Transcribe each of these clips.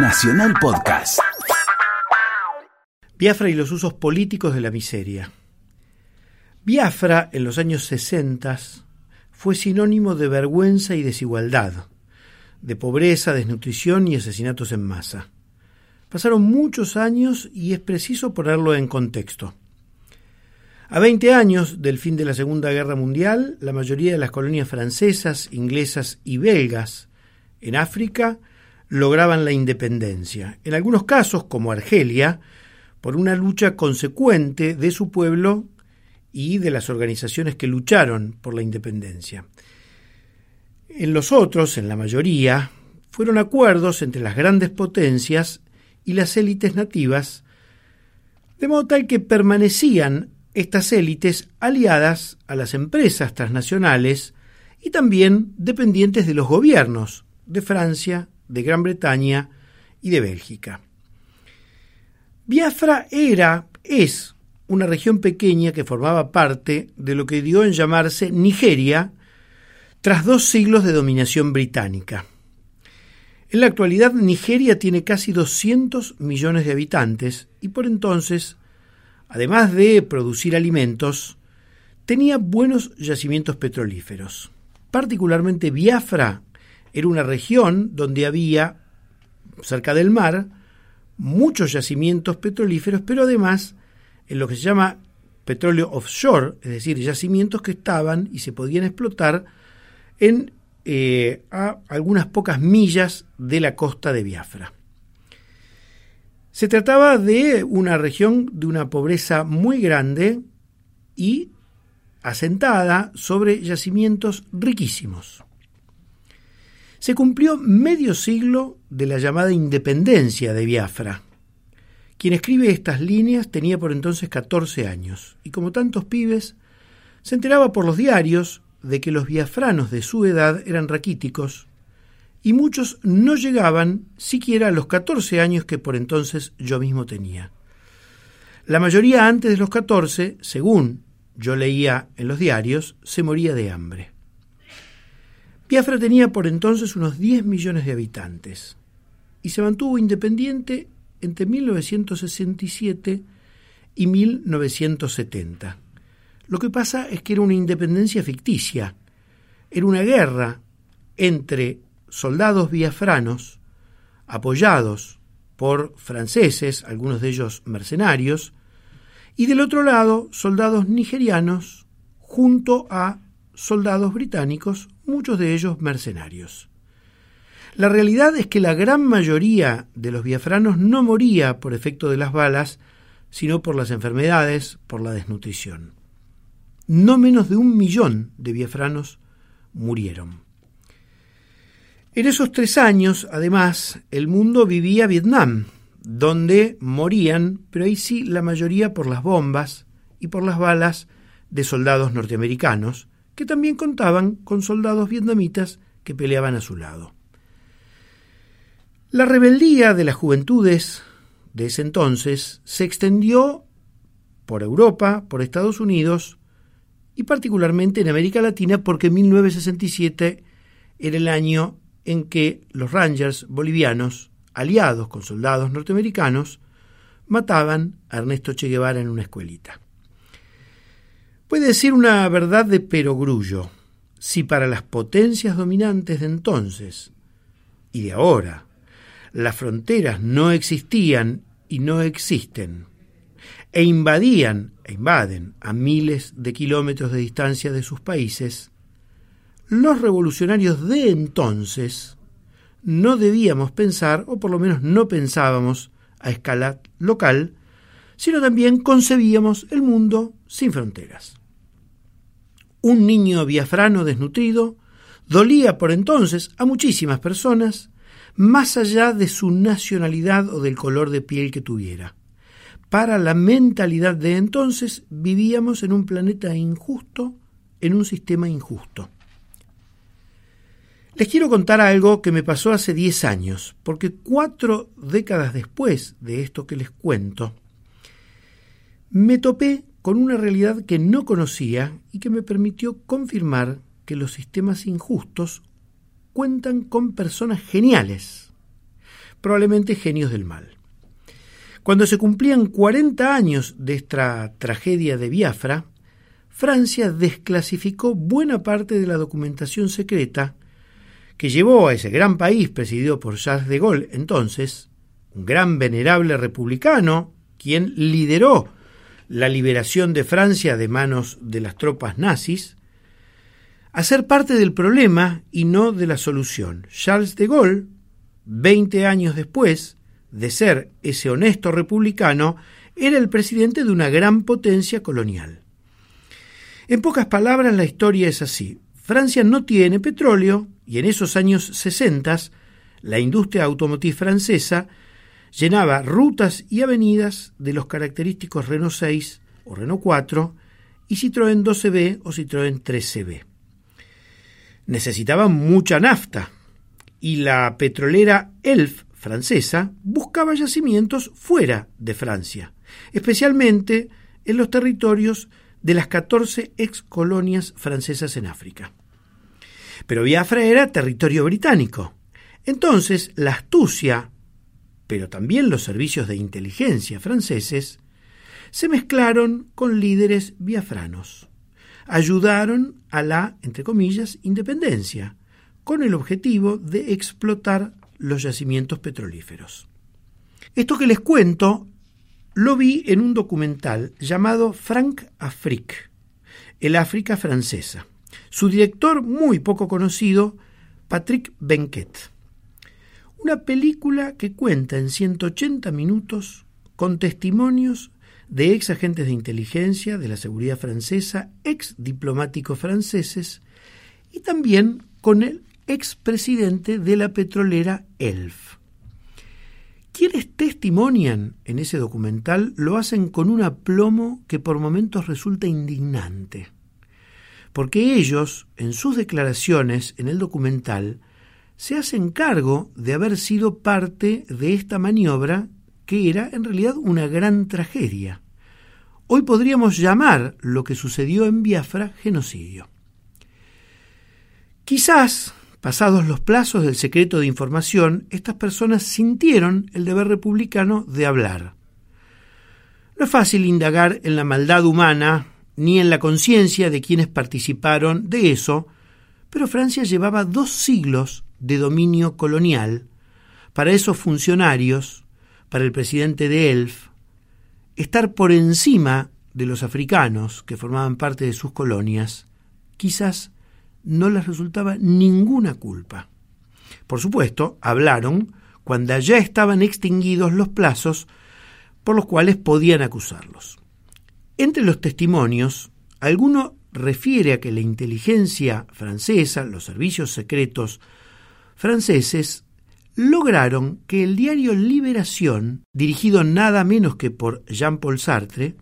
Nacional Podcast. Biafra y los usos políticos de la miseria. Biafra, en los años 60, fue sinónimo de vergüenza y desigualdad, de pobreza, desnutrición y asesinatos en masa. Pasaron muchos años y es preciso ponerlo en contexto. A 20 años del fin de la Segunda Guerra Mundial, la mayoría de las colonias francesas, inglesas y belgas en África lograban la independencia. En algunos casos, como Argelia, por una lucha consecuente de su pueblo y de las organizaciones que lucharon por la independencia. En los otros, en la mayoría, fueron acuerdos entre las grandes potencias y las élites nativas, de modo tal que permanecían estas élites aliadas a las empresas transnacionales y también dependientes de los gobiernos de Francia, de Gran Bretaña y de Bélgica. Biafra era, es, una región pequeña que formaba parte de lo que dio en llamarse Nigeria tras dos siglos de dominación británica. En la actualidad Nigeria tiene casi 200 millones de habitantes y por entonces, además de producir alimentos, tenía buenos yacimientos petrolíferos. Particularmente Biafra era una región donde había, cerca del mar, muchos yacimientos petrolíferos, pero además en lo que se llama petróleo offshore, es decir, yacimientos que estaban y se podían explotar en eh, a algunas pocas millas de la costa de Biafra. Se trataba de una región de una pobreza muy grande y asentada sobre yacimientos riquísimos. Se cumplió medio siglo de la llamada independencia de Biafra. Quien escribe estas líneas tenía por entonces 14 años y como tantos pibes se enteraba por los diarios de que los biafranos de su edad eran raquíticos y muchos no llegaban siquiera a los 14 años que por entonces yo mismo tenía. La mayoría antes de los 14, según yo leía en los diarios, se moría de hambre. Biafra tenía por entonces unos 10 millones de habitantes y se mantuvo independiente entre 1967 y 1970. Lo que pasa es que era una independencia ficticia, era una guerra entre soldados biafranos apoyados por franceses, algunos de ellos mercenarios, y del otro lado soldados nigerianos junto a soldados británicos, muchos de ellos mercenarios. La realidad es que la gran mayoría de los biafranos no moría por efecto de las balas, sino por las enfermedades, por la desnutrición. No menos de un millón de biafranos murieron. En esos tres años, además, el mundo vivía Vietnam, donde morían, pero ahí sí la mayoría por las bombas y por las balas de soldados norteamericanos, que también contaban con soldados vietnamitas que peleaban a su lado. La rebeldía de las juventudes de ese entonces se extendió por Europa, por Estados Unidos y particularmente en América Latina porque 1967 era el año en que los Rangers bolivianos, aliados con soldados norteamericanos, mataban a Ernesto Che Guevara en una escuelita. Puede decir una verdad de perogrullo. Si para las potencias dominantes de entonces y de ahora las fronteras no existían y no existen, e invadían e invaden a miles de kilómetros de distancia de sus países, los revolucionarios de entonces no debíamos pensar, o por lo menos no pensábamos a escala local, sino también concebíamos el mundo sin fronteras. Un niño biafrano desnutrido dolía por entonces a muchísimas personas, más allá de su nacionalidad o del color de piel que tuviera. Para la mentalidad de entonces vivíamos en un planeta injusto, en un sistema injusto. Les quiero contar algo que me pasó hace 10 años, porque cuatro décadas después de esto que les cuento, me topé con una realidad que no conocía y que me permitió confirmar que los sistemas injustos cuentan con personas geniales, probablemente genios del mal. Cuando se cumplían 40 años de esta tragedia de Biafra, Francia desclasificó buena parte de la documentación secreta que llevó a ese gran país presidido por Charles de Gaulle entonces, un gran venerable republicano, quien lideró la liberación de Francia de manos de las tropas nazis, a ser parte del problema y no de la solución. Charles de Gaulle, 20 años después de ser ese honesto republicano, era el presidente de una gran potencia colonial. En pocas palabras, la historia es así. Francia no tiene petróleo y en esos años 60 la industria automotriz francesa llenaba rutas y avenidas de los característicos Renault 6 o Renault 4 y Citroën 12B o Citroën 13B. Necesitaba mucha nafta y la petrolera Elf francesa buscaba yacimientos fuera de Francia, especialmente en los territorios de las 14 ex colonias francesas en África. Pero Biafra era territorio británico. Entonces, la astucia, pero también los servicios de inteligencia franceses, se mezclaron con líderes biafranos. Ayudaron a la, entre comillas, independencia, con el objetivo de explotar los yacimientos petrolíferos. Esto que les cuento lo vi en un documental llamado Frank Afrique, el África francesa. Su director, muy poco conocido, Patrick Benquet. Una película que cuenta en 180 minutos con testimonios de ex agentes de inteligencia de la seguridad francesa, ex diplomáticos franceses y también con el ex presidente de la petrolera Elf. Quienes testimonian en ese documental lo hacen con un aplomo que por momentos resulta indignante, porque ellos, en sus declaraciones en el documental, se hacen cargo de haber sido parte de esta maniobra que era en realidad una gran tragedia. Hoy podríamos llamar lo que sucedió en Biafra genocidio. Quizás Pasados los plazos del secreto de información, estas personas sintieron el deber republicano de hablar. No es fácil indagar en la maldad humana ni en la conciencia de quienes participaron de eso, pero Francia llevaba dos siglos de dominio colonial. Para esos funcionarios, para el presidente de Elf, estar por encima de los africanos que formaban parte de sus colonias, quizás no les resultaba ninguna culpa. Por supuesto, hablaron cuando ya estaban extinguidos los plazos por los cuales podían acusarlos. Entre los testimonios, alguno refiere a que la inteligencia francesa, los servicios secretos franceses, lograron que el diario Liberación, dirigido nada menos que por Jean-Paul Sartre,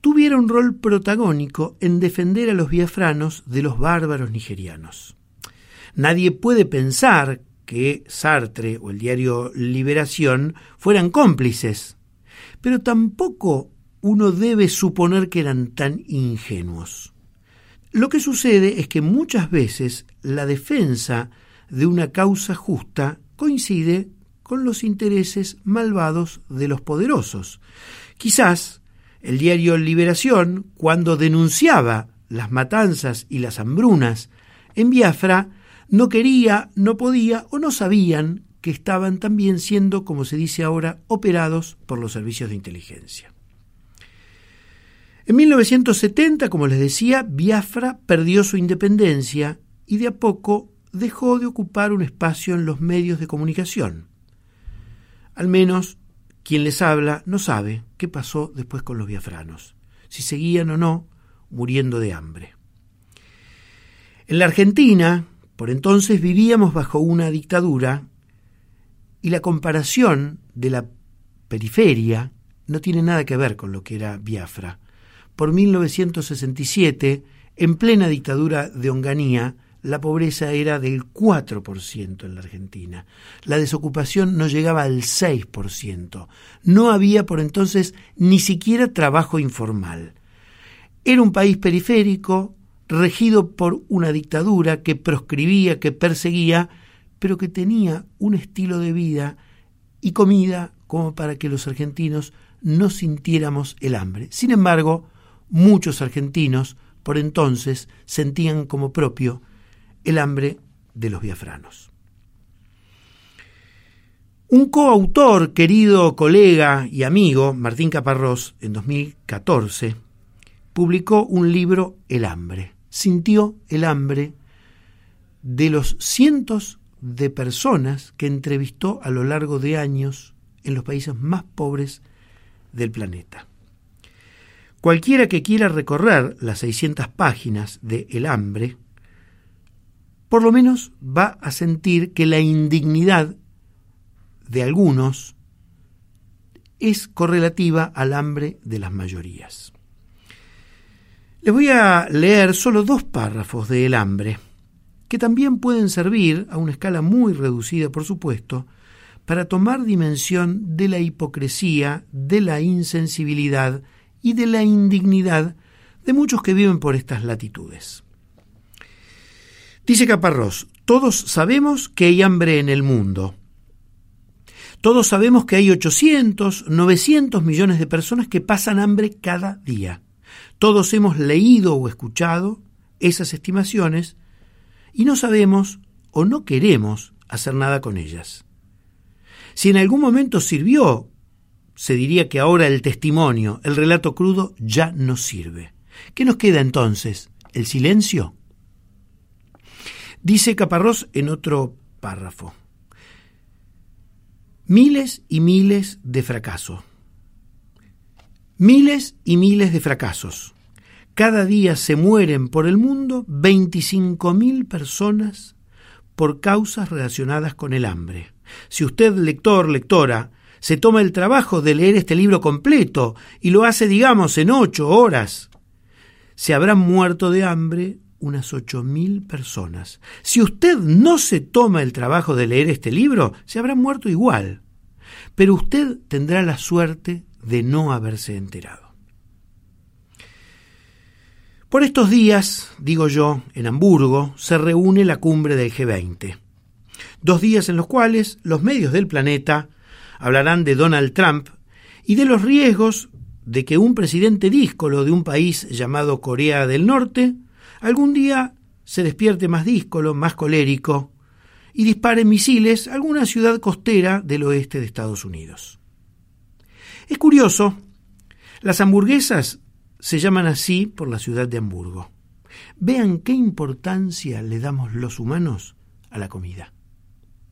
tuviera un rol protagónico en defender a los biafranos de los bárbaros nigerianos. Nadie puede pensar que Sartre o el diario Liberación fueran cómplices, pero tampoco uno debe suponer que eran tan ingenuos. Lo que sucede es que muchas veces la defensa de una causa justa coincide con los intereses malvados de los poderosos. Quizás el diario Liberación, cuando denunciaba las matanzas y las hambrunas en Biafra, no quería, no podía o no sabían que estaban también siendo, como se dice ahora, operados por los servicios de inteligencia. En 1970, como les decía, Biafra perdió su independencia y de a poco dejó de ocupar un espacio en los medios de comunicación. Al menos quien les habla no sabe qué pasó después con los biafranos, si seguían o no muriendo de hambre. En la Argentina, por entonces vivíamos bajo una dictadura y la comparación de la periferia no tiene nada que ver con lo que era Biafra. Por 1967, en plena dictadura de Onganía, la pobreza era del 4% en la Argentina. La desocupación no llegaba al 6%. No había por entonces ni siquiera trabajo informal. Era un país periférico, regido por una dictadura que proscribía, que perseguía, pero que tenía un estilo de vida y comida como para que los argentinos no sintiéramos el hambre. Sin embargo, muchos argentinos por entonces sentían como propio el hambre de los biafranos. Un coautor, querido colega y amigo, Martín Caparrós, en 2014, publicó un libro, El hambre. Sintió el hambre de los cientos de personas que entrevistó a lo largo de años en los países más pobres del planeta. Cualquiera que quiera recorrer las 600 páginas de El hambre, por lo menos va a sentir que la indignidad de algunos es correlativa al hambre de las mayorías. Les voy a leer solo dos párrafos de El hambre que también pueden servir, a una escala muy reducida por supuesto, para tomar dimensión de la hipocresía, de la insensibilidad y de la indignidad de muchos que viven por estas latitudes. Dice Caparrós, todos sabemos que hay hambre en el mundo. Todos sabemos que hay 800, 900 millones de personas que pasan hambre cada día. Todos hemos leído o escuchado esas estimaciones y no sabemos o no queremos hacer nada con ellas. Si en algún momento sirvió, se diría que ahora el testimonio, el relato crudo, ya no sirve. ¿Qué nos queda entonces? ¿El silencio? Dice Caparrós en otro párrafo. Miles y miles de fracasos. Miles y miles de fracasos. Cada día se mueren por el mundo 25.000 personas por causas relacionadas con el hambre. Si usted, lector, lectora, se toma el trabajo de leer este libro completo y lo hace, digamos, en ocho horas, se habrán muerto de hambre unas ocho mil personas. Si usted no se toma el trabajo de leer este libro, se habrán muerto igual. Pero usted tendrá la suerte de no haberse enterado. Por estos días, digo yo, en Hamburgo, se reúne la cumbre del G20. Dos días en los cuales los medios del planeta hablarán de Donald Trump y de los riesgos de que un presidente díscolo de un país llamado Corea del Norte algún día se despierte más díscolo, más colérico, y dispare misiles a alguna ciudad costera del oeste de Estados Unidos. Es curioso, las hamburguesas se llaman así por la ciudad de Hamburgo. Vean qué importancia le damos los humanos a la comida.